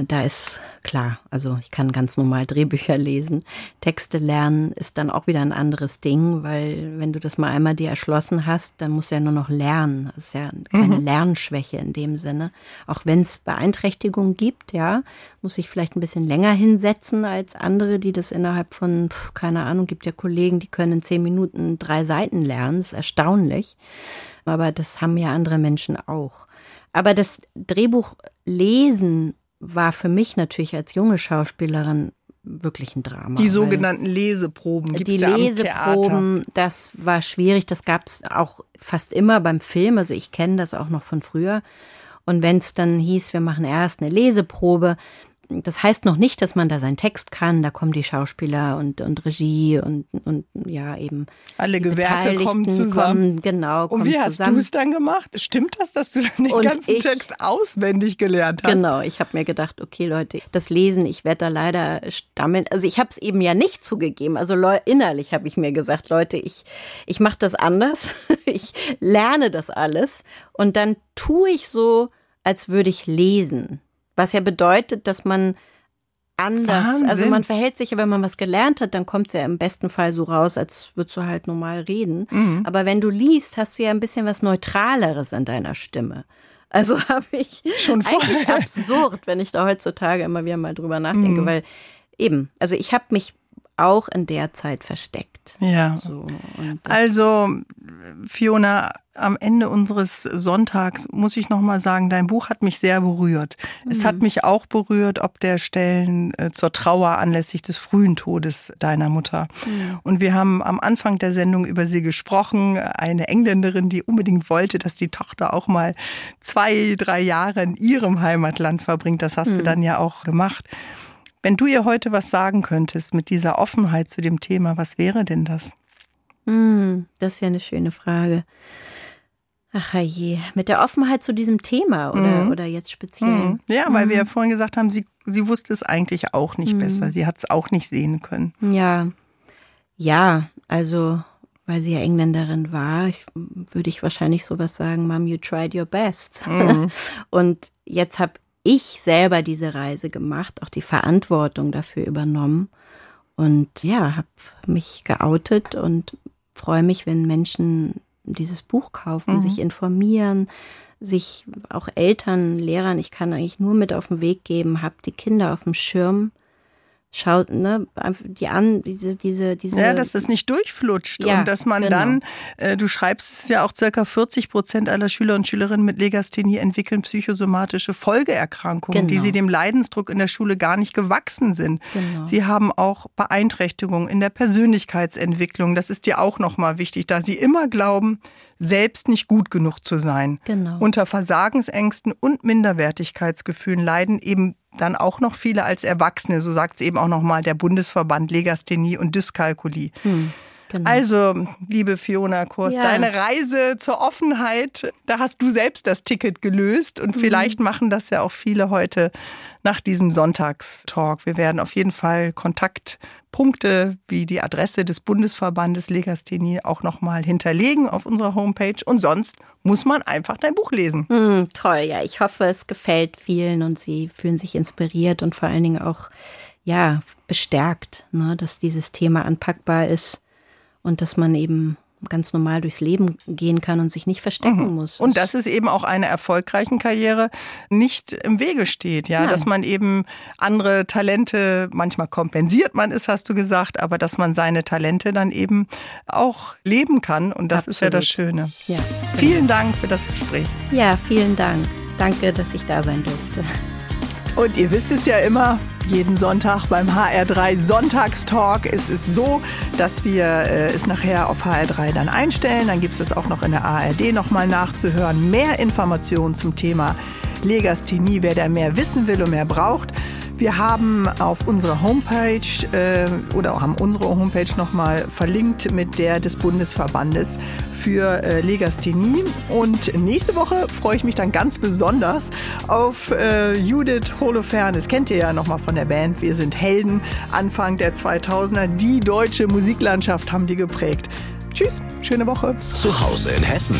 da ist klar, also ich kann ganz normal Drehbücher lesen. Texte lernen ist dann auch wieder ein anderes Ding, weil wenn du das mal einmal dir erschlossen hast, dann musst du ja nur noch lernen. Das ist ja keine mhm. Lernschwäche in dem Sinne. Auch wenn es Beeinträchtigungen gibt, ja, muss ich vielleicht ein bisschen länger hinsetzen als andere, die das innerhalb von, keine Ahnung, gibt ja Kollegen, die können in zehn Minuten drei Seiten lernen. Das ist erstaunlich. Aber das haben ja andere Menschen auch. Aber das Drehbuch lesen war für mich natürlich als junge Schauspielerin wirklich ein Drama. Die sogenannten Leseproben gibt's Die ja Leseproben, das war schwierig. Das gab es auch fast immer beim Film. Also ich kenne das auch noch von früher. Und wenn es dann hieß, wir machen erst eine Leseprobe, das heißt noch nicht, dass man da seinen Text kann. Da kommen die Schauspieler und, und Regie und, und ja eben. Alle Gewerke kommen zusammen. Kommen, genau. Und wie hast du es dann gemacht? Stimmt das, dass du dann den und ganzen ich, Text auswendig gelernt hast? Genau. Ich habe mir gedacht, okay, Leute, das Lesen, ich werde da leider stammeln. Also ich habe es eben ja nicht zugegeben. Also innerlich habe ich mir gesagt, Leute, ich, ich mache das anders. ich lerne das alles und dann tue ich so, als würde ich lesen. Was ja bedeutet, dass man anders, also Wahnsinn. also man verhält sich, wenn man was gelernt hat, dann kommt es ja im besten Fall so raus, als würdest du halt normal reden. Mhm. Aber wenn du liest, hast du ja ein bisschen was Neutraleres in deiner Stimme. Also habe ich schon eigentlich absurd, wenn ich da heutzutage immer wieder mal drüber nachdenke, mhm. weil eben, also ich habe mich auch in der Zeit versteckt. Ja. So, also, Fiona, am Ende unseres Sonntags muss ich noch mal sagen, dein Buch hat mich sehr berührt. Mhm. Es hat mhm. mich auch berührt, ob der Stellen äh, zur Trauer anlässlich des frühen Todes deiner Mutter. Mhm. Und wir haben am Anfang der Sendung über sie gesprochen, eine Engländerin, die unbedingt wollte, dass die Tochter auch mal zwei, drei Jahre in ihrem Heimatland verbringt. Das hast mhm. du dann ja auch gemacht. Wenn du ihr heute was sagen könntest mit dieser Offenheit zu dem Thema, was wäre denn das? Hm, das ist ja eine schöne Frage. Ach je, mit der Offenheit zu diesem Thema oder, mhm. oder jetzt speziell? Mhm. Ja, weil mhm. wir ja vorhin gesagt haben, sie, sie wusste es eigentlich auch nicht mhm. besser. Sie hat es auch nicht sehen können. Ja, ja, also weil sie ja Engländerin war, würde ich wahrscheinlich sowas sagen, Mom, you tried your best. Mhm. Und jetzt habe ich selber diese Reise gemacht, auch die Verantwortung dafür übernommen und ja, habe mich geoutet und freue mich, wenn Menschen dieses Buch kaufen, mhm. sich informieren, sich auch Eltern, Lehrern, ich kann eigentlich nur mit auf den Weg geben, habt die Kinder auf dem Schirm schaut, ne, die an, diese, diese, diese. Ja, dass das nicht durchflutscht ja, und dass man genau. dann, äh, du schreibst es ja auch circa 40 Prozent aller Schüler und Schülerinnen mit Legasthenie entwickeln psychosomatische Folgeerkrankungen, genau. die sie dem Leidensdruck in der Schule gar nicht gewachsen sind. Genau. Sie haben auch Beeinträchtigungen in der Persönlichkeitsentwicklung. Das ist dir auch nochmal wichtig, da sie immer glauben, selbst nicht gut genug zu sein. Genau. Unter Versagensängsten und Minderwertigkeitsgefühlen leiden eben dann auch noch viele als Erwachsene, so sagt es eben auch nochmal der Bundesverband Legasthenie und Dyskalkulie. Hm. Genau. Also, liebe Fiona Kurs, ja. deine Reise zur Offenheit, da hast du selbst das Ticket gelöst und mhm. vielleicht machen das ja auch viele heute nach diesem Sonntagstalk. Wir werden auf jeden Fall Kontaktpunkte wie die Adresse des Bundesverbandes Legasthenie auch nochmal hinterlegen auf unserer Homepage und sonst muss man einfach dein Buch lesen. Mhm, toll, ja. Ich hoffe, es gefällt vielen und sie fühlen sich inspiriert und vor allen Dingen auch ja, bestärkt, ne, dass dieses Thema anpackbar ist und dass man eben ganz normal durchs Leben gehen kann und sich nicht verstecken mhm. muss. Und dass es eben auch einer erfolgreichen Karriere nicht im Wege steht, ja, Nein. dass man eben andere Talente, manchmal kompensiert man es, hast du gesagt, aber dass man seine Talente dann eben auch leben kann und das Absolut. ist ja das Schöne. Ja, genau. Vielen Dank für das Gespräch. Ja, vielen Dank. Danke, dass ich da sein durfte. Und ihr wisst es ja immer, jeden Sonntag beim HR3 Sonntagstalk ist es so, dass wir äh, es nachher auf HR3 dann einstellen. Dann gibt es es auch noch in der ARD nochmal nachzuhören. Mehr Informationen zum Thema Legasthenie, wer da mehr wissen will und mehr braucht. Wir haben auf unserer Homepage äh, oder auch haben unsere Homepage nochmal verlinkt mit der des Bundesverbandes für äh, Legasthenie. Und nächste Woche freue ich mich dann ganz besonders auf äh, Judith Holofernes. Kennt ihr ja nochmal von der Band. Wir sind Helden. Anfang der 2000er. Die deutsche Musiklandschaft haben die geprägt. Tschüss, schöne Woche. Zu Hause in Hessen.